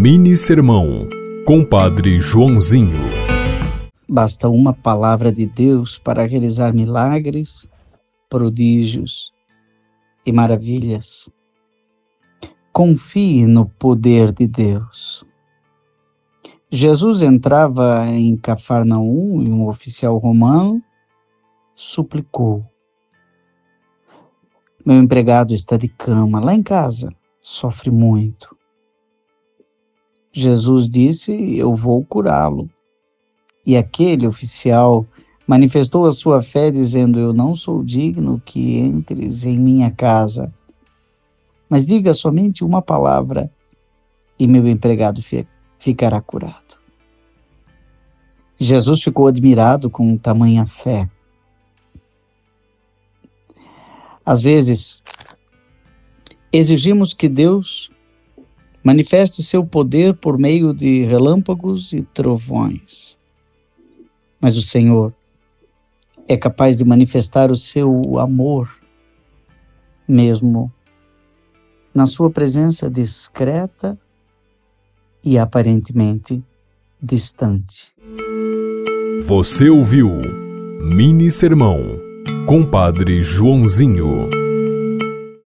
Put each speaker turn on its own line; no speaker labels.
Mini Sermão, Compadre Joãozinho.
Basta uma palavra de Deus para realizar milagres, prodígios e maravilhas. Confie no poder de Deus. Jesus entrava em Cafarnaum e um oficial romano suplicou: Meu empregado está de cama lá em casa, sofre muito. Jesus disse: Eu vou curá-lo. E aquele oficial manifestou a sua fé, dizendo: Eu não sou digno que entres em minha casa, mas diga somente uma palavra e meu empregado ficará curado. Jesus ficou admirado com tamanha fé. Às vezes, exigimos que Deus manifeste seu poder por meio de relâmpagos e trovões. Mas o Senhor é capaz de manifestar o seu amor, mesmo na sua presença discreta e aparentemente distante.
Você ouviu Mini Sermão, Compadre Joãozinho.